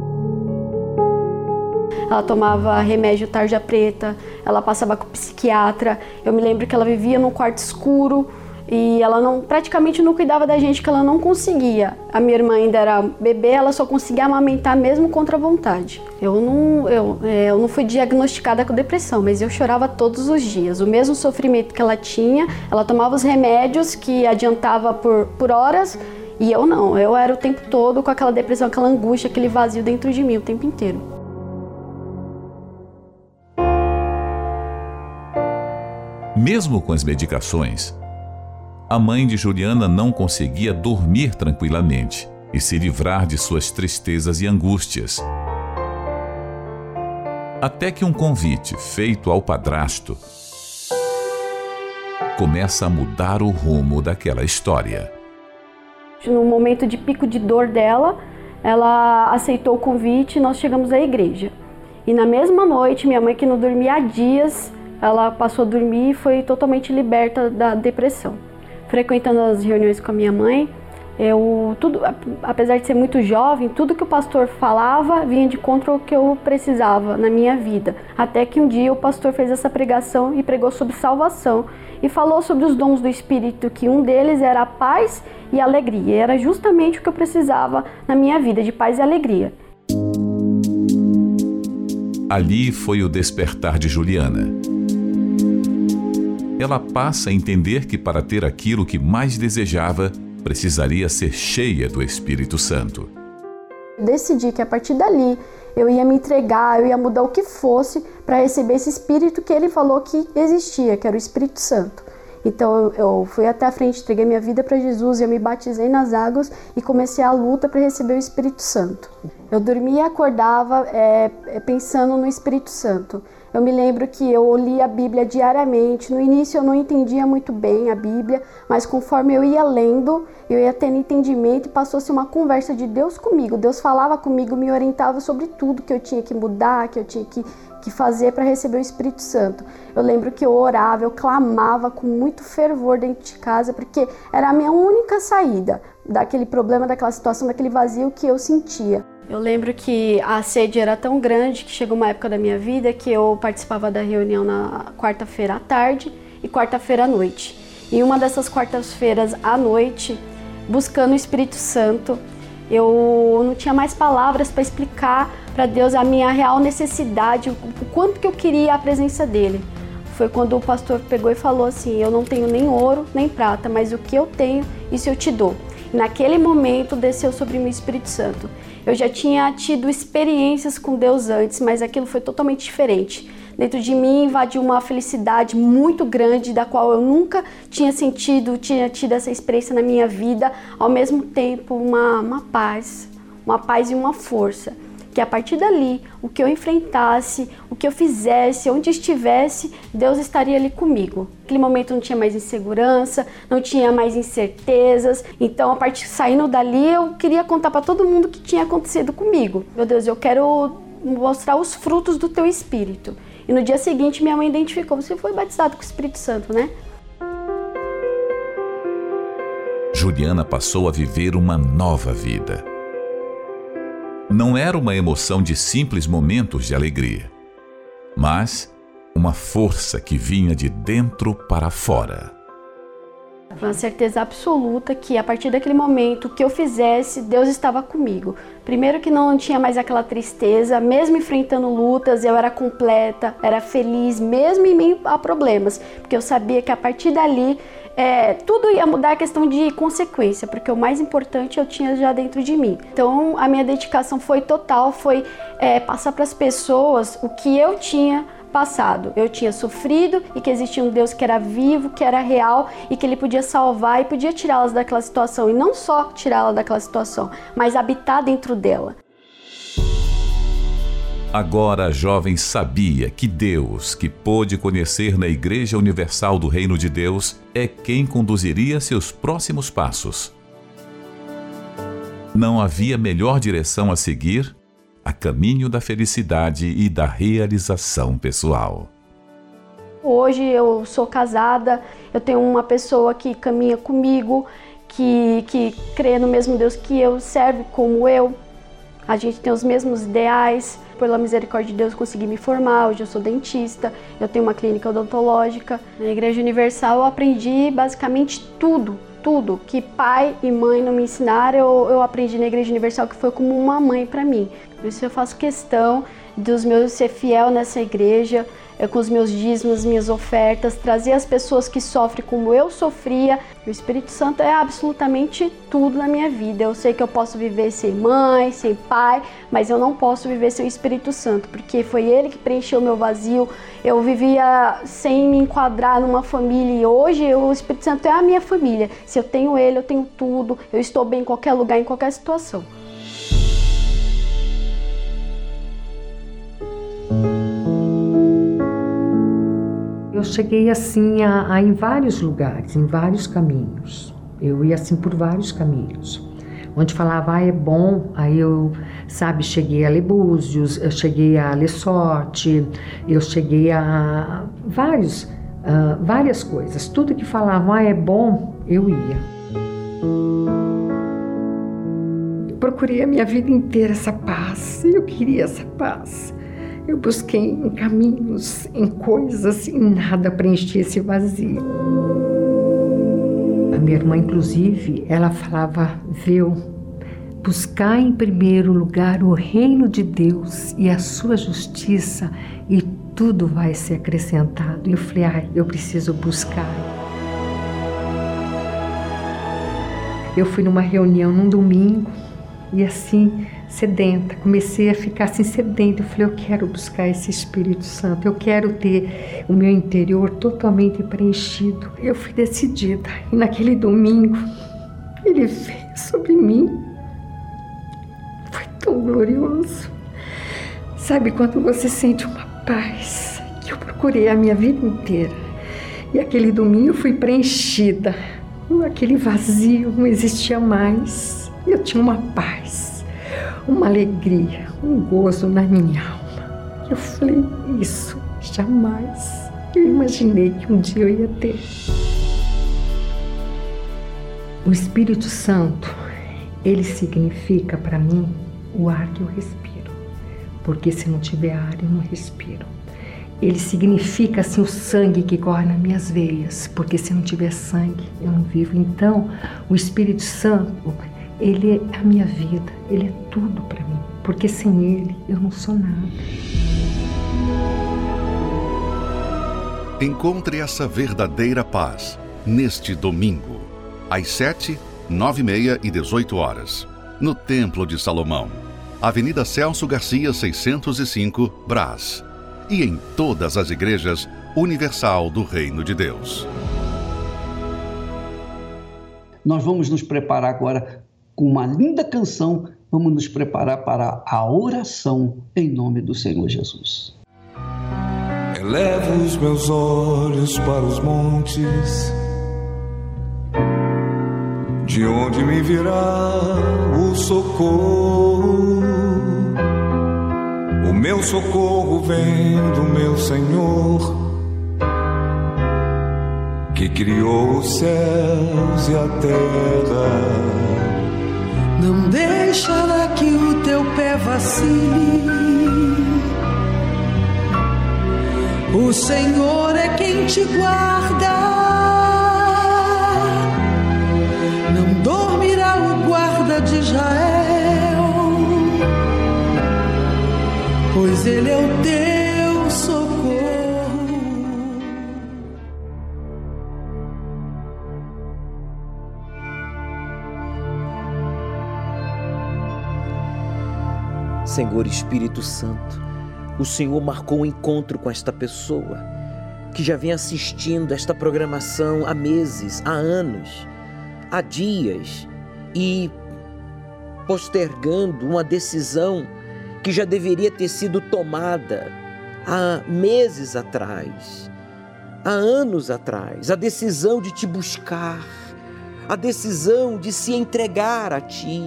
Ela tomava remédio tarja preta, ela passava com psiquiatra. Eu me lembro que ela vivia num quarto escuro e ela não praticamente não cuidava da gente, que ela não conseguia. A minha irmã ainda era bebê, ela só conseguia amamentar mesmo contra a vontade. Eu não, eu, é, eu não fui diagnosticada com depressão, mas eu chorava todos os dias. O mesmo sofrimento que ela tinha, ela tomava os remédios que adiantava por, por horas e eu não. Eu era o tempo todo com aquela depressão, aquela angústia, aquele vazio dentro de mim o tempo inteiro. Mesmo com as medicações, a mãe de Juliana não conseguia dormir tranquilamente e se livrar de suas tristezas e angústias. Até que um convite feito ao padrasto começa a mudar o rumo daquela história. No momento de pico de dor dela, ela aceitou o convite e nós chegamos à igreja. E na mesma noite, minha mãe, que não dormia há dias, ela passou a dormir e foi totalmente liberta da depressão. Frequentando as reuniões com a minha mãe, eu tudo, apesar de ser muito jovem, tudo que o pastor falava vinha de contra o que eu precisava na minha vida. Até que um dia o pastor fez essa pregação e pregou sobre salvação e falou sobre os dons do Espírito, que um deles era a paz e a alegria. Era justamente o que eu precisava na minha vida, de paz e alegria. Ali foi o despertar de Juliana. Ela passa a entender que para ter aquilo que mais desejava, precisaria ser cheia do Espírito Santo. Decidi que a partir dali eu ia me entregar, eu ia mudar o que fosse para receber esse Espírito que ele falou que existia, que era o Espírito Santo. Então eu fui até a frente, entreguei minha vida para Jesus, eu me batizei nas águas e comecei a luta para receber o Espírito Santo. Eu dormia e acordava é, pensando no Espírito Santo. Eu me lembro que eu li a Bíblia diariamente. No início eu não entendia muito bem a Bíblia, mas conforme eu ia lendo, eu ia tendo entendimento e passou-se uma conversa de Deus comigo. Deus falava comigo, me orientava sobre tudo que eu tinha que mudar, que eu tinha que, que fazer para receber o Espírito Santo. Eu lembro que eu orava, eu clamava com muito fervor dentro de casa, porque era a minha única saída daquele problema, daquela situação, daquele vazio que eu sentia. Eu lembro que a sede era tão grande que chegou uma época da minha vida que eu participava da reunião na quarta-feira à tarde e quarta-feira à noite. E uma dessas quartas-feiras à noite, buscando o Espírito Santo, eu não tinha mais palavras para explicar para Deus a minha real necessidade, o quanto que eu queria a presença dele. Foi quando o pastor pegou e falou assim: Eu não tenho nem ouro nem prata, mas o que eu tenho, isso eu te dou. Naquele momento desceu sobre mim o Espírito Santo. Eu já tinha tido experiências com Deus antes, mas aquilo foi totalmente diferente. Dentro de mim invadiu uma felicidade muito grande, da qual eu nunca tinha sentido, tinha tido essa experiência na minha vida. Ao mesmo tempo, uma, uma paz, uma paz e uma força que a partir dali, o que eu enfrentasse, o que eu fizesse, onde estivesse, Deus estaria ali comigo. Naquele momento não tinha mais insegurança, não tinha mais incertezas. Então, a partir saindo dali, eu queria contar para todo mundo o que tinha acontecido comigo. Meu Deus, eu quero mostrar os frutos do teu espírito. E no dia seguinte, minha mãe identificou: você foi batizado com o Espírito Santo, né? Juliana passou a viver uma nova vida não era uma emoção de simples momentos de alegria, mas uma força que vinha de dentro para fora. Uma certeza absoluta que a partir daquele momento que eu fizesse, Deus estava comigo. Primeiro que não tinha mais aquela tristeza, mesmo enfrentando lutas, eu era completa, era feliz, mesmo em meio a problemas, porque eu sabia que a partir dali é, tudo ia mudar a questão de consequência, porque o mais importante eu tinha já dentro de mim. Então a minha dedicação foi total, foi é, passar para as pessoas o que eu tinha passado. Eu tinha sofrido e que existia um Deus que era vivo, que era real e que ele podia salvar e podia tirá-las daquela situação. E não só tirá-la daquela situação, mas habitar dentro dela. Agora a jovem sabia que Deus, que pôde conhecer na Igreja Universal do Reino de Deus, é quem conduziria seus próximos passos. Não havia melhor direção a seguir a caminho da felicidade e da realização pessoal. Hoje eu sou casada, eu tenho uma pessoa que caminha comigo, que, que crê no mesmo Deus que eu, serve como eu. A gente tem os mesmos ideais pela misericórdia de Deus, consegui me formar. Hoje eu sou dentista, eu tenho uma clínica odontológica. Na Igreja Universal eu aprendi basicamente tudo, tudo que pai e mãe não me ensinaram, eu, eu aprendi na Igreja Universal, que foi como uma mãe para mim. Por isso eu faço questão dos meus ser fiel nessa igreja, com os meus dízimos, minhas ofertas, trazer as pessoas que sofrem como eu sofria. O Espírito Santo é absolutamente tudo na minha vida. Eu sei que eu posso viver sem mãe, sem pai, mas eu não posso viver sem o Espírito Santo, porque foi ele que preencheu meu vazio. Eu vivia sem me enquadrar numa família e hoje o Espírito Santo é a minha família. Se eu tenho ele, eu tenho tudo. Eu estou bem em qualquer lugar, em qualquer situação. Eu cheguei assim a, a, em vários lugares, em vários caminhos. Eu ia assim por vários caminhos. Onde falava, ah, é bom, aí eu, sabe, cheguei a ler Búzios, eu cheguei a ler Sorte, eu cheguei a vários, uh, várias coisas. Tudo que falava, ah, é bom, eu ia. Eu procurei a minha vida inteira essa paz, eu queria essa paz. Eu busquei em caminhos, em coisas e nada preenchia esse vazio. A minha irmã, inclusive, ela falava, viu, buscar em primeiro lugar o reino de Deus e a sua justiça e tudo vai ser acrescentado. E eu falei, ah, eu preciso buscar. Eu fui numa reunião num domingo e assim sedenta, comecei a ficar assim sedenta. Eu falei, eu quero buscar esse Espírito Santo, eu quero ter o meu interior totalmente preenchido. Eu fui decidida e naquele domingo ele veio sobre mim. Foi tão glorioso. Sabe quando você sente uma paz que eu procurei a minha vida inteira. E aquele domingo eu fui preenchida. Aquele vazio não existia mais. Eu tinha uma paz uma alegria, um gozo na minha alma. Eu falei, isso jamais eu imaginei que um dia eu ia ter. O Espírito Santo, ele significa para mim o ar que eu respiro, porque se não tiver ar eu não respiro. Ele significa assim o sangue que corre nas minhas veias, porque se não tiver sangue eu não vivo. Então, o Espírito Santo ele é a minha vida, Ele é tudo para mim, porque sem Ele eu não sou nada. Encontre essa verdadeira paz neste domingo, às 7, 9 e meia e 18 horas, no Templo de Salomão, Avenida Celso Garcia 605, Brás, e em todas as igrejas Universal do Reino de Deus. Nós vamos nos preparar agora com uma linda canção, vamos nos preparar para a oração em nome do Senhor Jesus. Elevo os meus olhos para os montes, de onde me virá o socorro. O meu socorro vem do meu Senhor, que criou os céus e a terra. Não deixará que o teu pé vacile. O Senhor é quem te guarda. Não dormirá o guarda de Israel, pois ele é o teu Senhor Espírito Santo, o Senhor marcou um encontro com esta pessoa que já vem assistindo esta programação há meses, há anos, há dias e postergando uma decisão que já deveria ter sido tomada há meses atrás, há anos atrás, a decisão de te buscar, a decisão de se entregar a ti,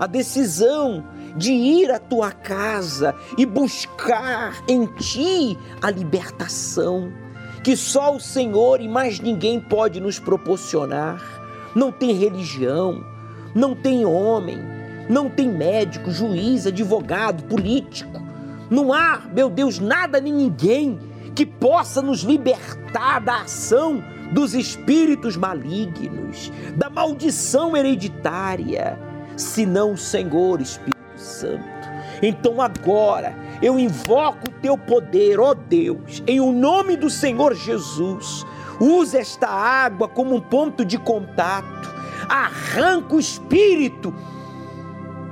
a decisão de ir à tua casa e buscar em ti a libertação que só o Senhor e mais ninguém pode nos proporcionar. Não tem religião, não tem homem, não tem médico, juiz, advogado, político. Não há, meu Deus, nada nem ninguém que possa nos libertar da ação dos espíritos malignos, da maldição hereditária, senão o Senhor Espírito Santo. Então agora eu invoco o teu poder, ó Deus, em o nome do Senhor Jesus. Use esta água como um ponto de contato. Arranca o espírito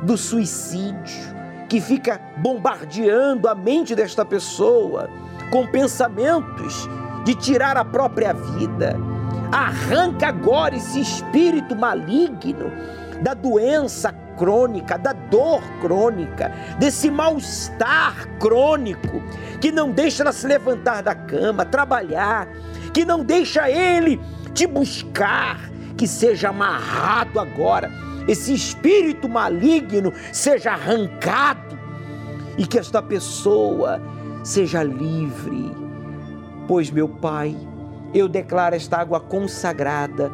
do suicídio que fica bombardeando a mente desta pessoa com pensamentos de tirar a própria vida. Arranca agora esse espírito maligno da doença crônica, da dor crônica, desse mal-estar crônico que não deixa ela se levantar da cama, trabalhar, que não deixa ele te buscar, que seja amarrado agora, esse espírito maligno seja arrancado e que esta pessoa seja livre. Pois, meu Pai, eu declaro esta água consagrada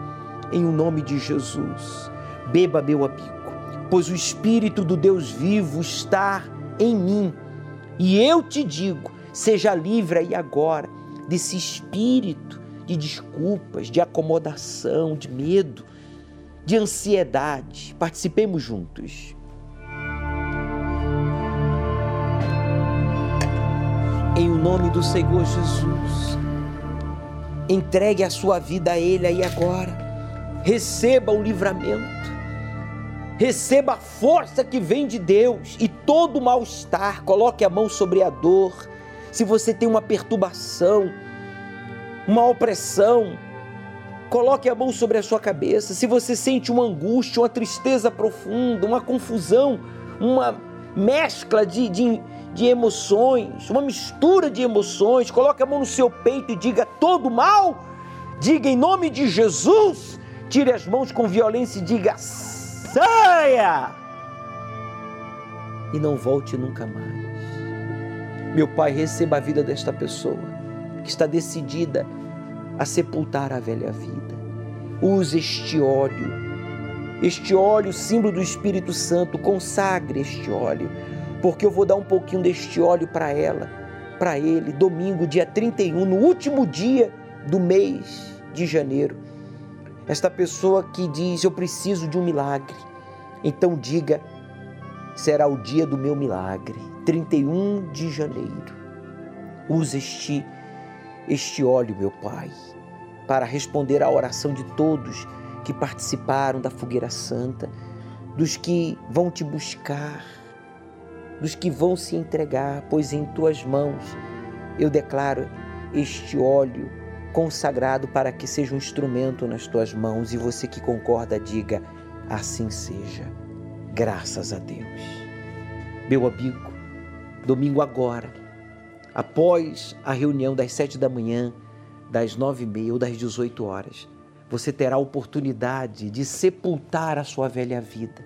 em o nome de Jesus. Beba, meu amigo, pois o Espírito do Deus vivo está em mim. E eu te digo: seja livre aí agora desse espírito de desculpas, de acomodação, de medo, de ansiedade. Participemos juntos. Em o nome do Senhor Jesus, entregue a sua vida a Ele aí agora. Receba o livramento. Receba a força que vem de Deus e todo o mal-estar. Coloque a mão sobre a dor. Se você tem uma perturbação, uma opressão, coloque a mão sobre a sua cabeça. Se você sente uma angústia, uma tristeza profunda, uma confusão, uma mescla de, de, de emoções, uma mistura de emoções, coloque a mão no seu peito e diga todo mal. Diga em nome de Jesus, tire as mãos com violência e diga saia! E não volte nunca mais. Meu Pai, receba a vida desta pessoa que está decidida a sepultar a velha vida. Use este óleo, este óleo, símbolo do Espírito Santo, consagre este óleo, porque eu vou dar um pouquinho deste óleo para ela, para ele, domingo, dia 31, no último dia do mês de janeiro esta pessoa que diz: Eu preciso de um milagre. Então diga: será o dia do meu milagre, 31 de janeiro. Use este, este óleo, meu Pai, para responder à oração de todos que participaram da fogueira santa, dos que vão te buscar, dos que vão se entregar, pois em tuas mãos eu declaro este óleo consagrado para que seja um instrumento nas tuas mãos e você que concorda, diga: assim seja. Graças a Deus. Meu amigo, domingo agora, após a reunião das sete da manhã, das nove e meia ou das dezoito horas, você terá a oportunidade de sepultar a sua velha vida,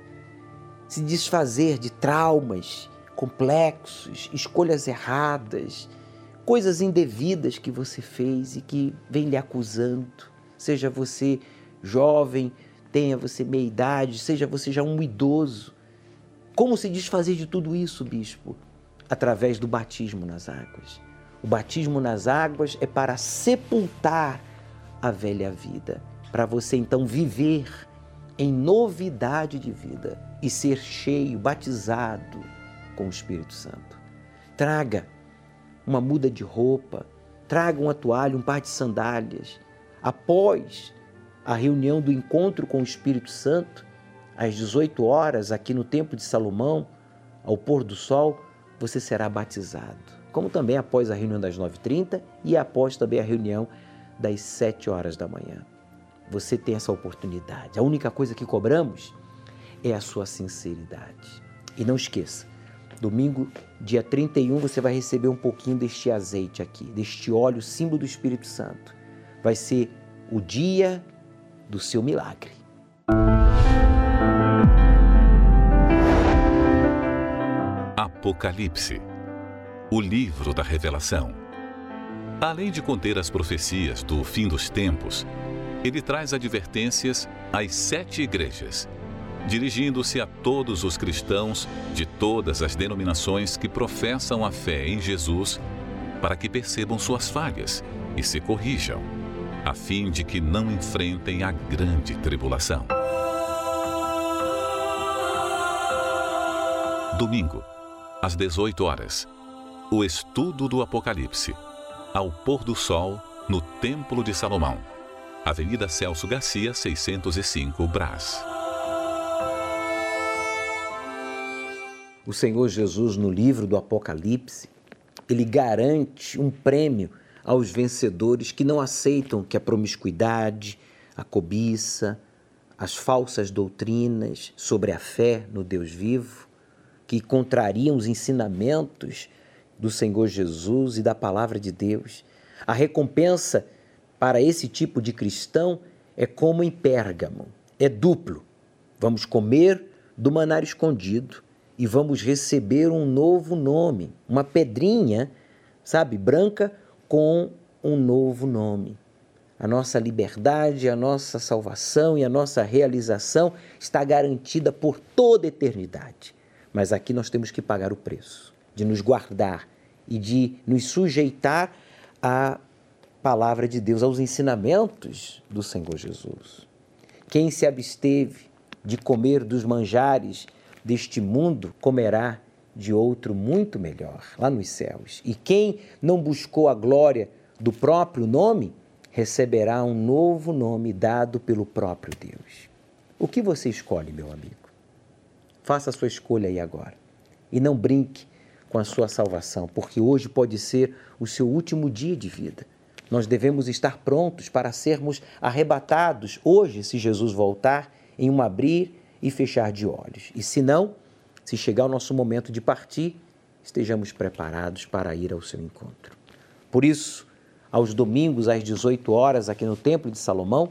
se desfazer de traumas complexos, escolhas erradas, coisas indevidas que você fez e que vem lhe acusando, seja você jovem, tenha você meia idade, seja você já um idoso. Como se desfazer de tudo isso, bispo? Através do batismo nas águas. O batismo nas águas é para sepultar a velha vida, para você então viver em novidade de vida e ser cheio, batizado com o Espírito Santo. Traga uma muda de roupa, traga uma toalha, um par de sandálias. Após a reunião do encontro com o Espírito Santo, às 18 horas, aqui no Templo de Salomão, ao pôr do sol, você será batizado. Como também após a reunião das 9h30 e após também a reunião das 7 horas da manhã. Você tem essa oportunidade. A única coisa que cobramos é a sua sinceridade. E não esqueça, Domingo, dia 31, você vai receber um pouquinho deste azeite aqui, deste óleo, símbolo do Espírito Santo. Vai ser o dia do seu milagre. Apocalipse o livro da Revelação. Além de conter as profecias do fim dos tempos, ele traz advertências às sete igrejas dirigindo-se a todos os cristãos de todas as denominações que professam a fé em Jesus, para que percebam suas falhas e se corrijam, a fim de que não enfrentem a grande tribulação. Domingo, às 18 horas, o estudo do Apocalipse, ao pôr do sol, no Templo de Salomão, Avenida Celso Garcia, 605, Brás. O Senhor Jesus, no livro do Apocalipse, ele garante um prêmio aos vencedores que não aceitam que a promiscuidade, a cobiça, as falsas doutrinas sobre a fé no Deus vivo, que contrariam os ensinamentos do Senhor Jesus e da palavra de Deus. A recompensa para esse tipo de cristão é como em Pérgamo, é duplo. Vamos comer do manar escondido e vamos receber um novo nome, uma pedrinha, sabe, branca com um novo nome. A nossa liberdade, a nossa salvação e a nossa realização está garantida por toda a eternidade. Mas aqui nós temos que pagar o preço de nos guardar e de nos sujeitar à palavra de Deus, aos ensinamentos do Senhor Jesus. Quem se absteve de comer dos manjares deste mundo comerá de outro muito melhor, lá nos céus. E quem não buscou a glória do próprio nome, receberá um novo nome dado pelo próprio Deus. O que você escolhe, meu amigo? Faça a sua escolha aí agora. E não brinque com a sua salvação, porque hoje pode ser o seu último dia de vida. Nós devemos estar prontos para sermos arrebatados hoje, se Jesus voltar, em um abrir e fechar de olhos. E se não, se chegar o nosso momento de partir, estejamos preparados para ir ao seu encontro. Por isso, aos domingos às 18 horas, aqui no Templo de Salomão,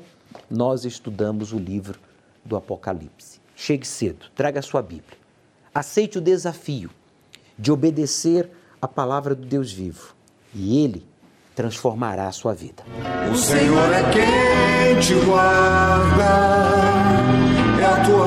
nós estudamos o livro do Apocalipse. Chegue cedo, traga a sua Bíblia. Aceite o desafio de obedecer a palavra do Deus vivo e ele transformará a sua vida. O Senhor é quem te guarda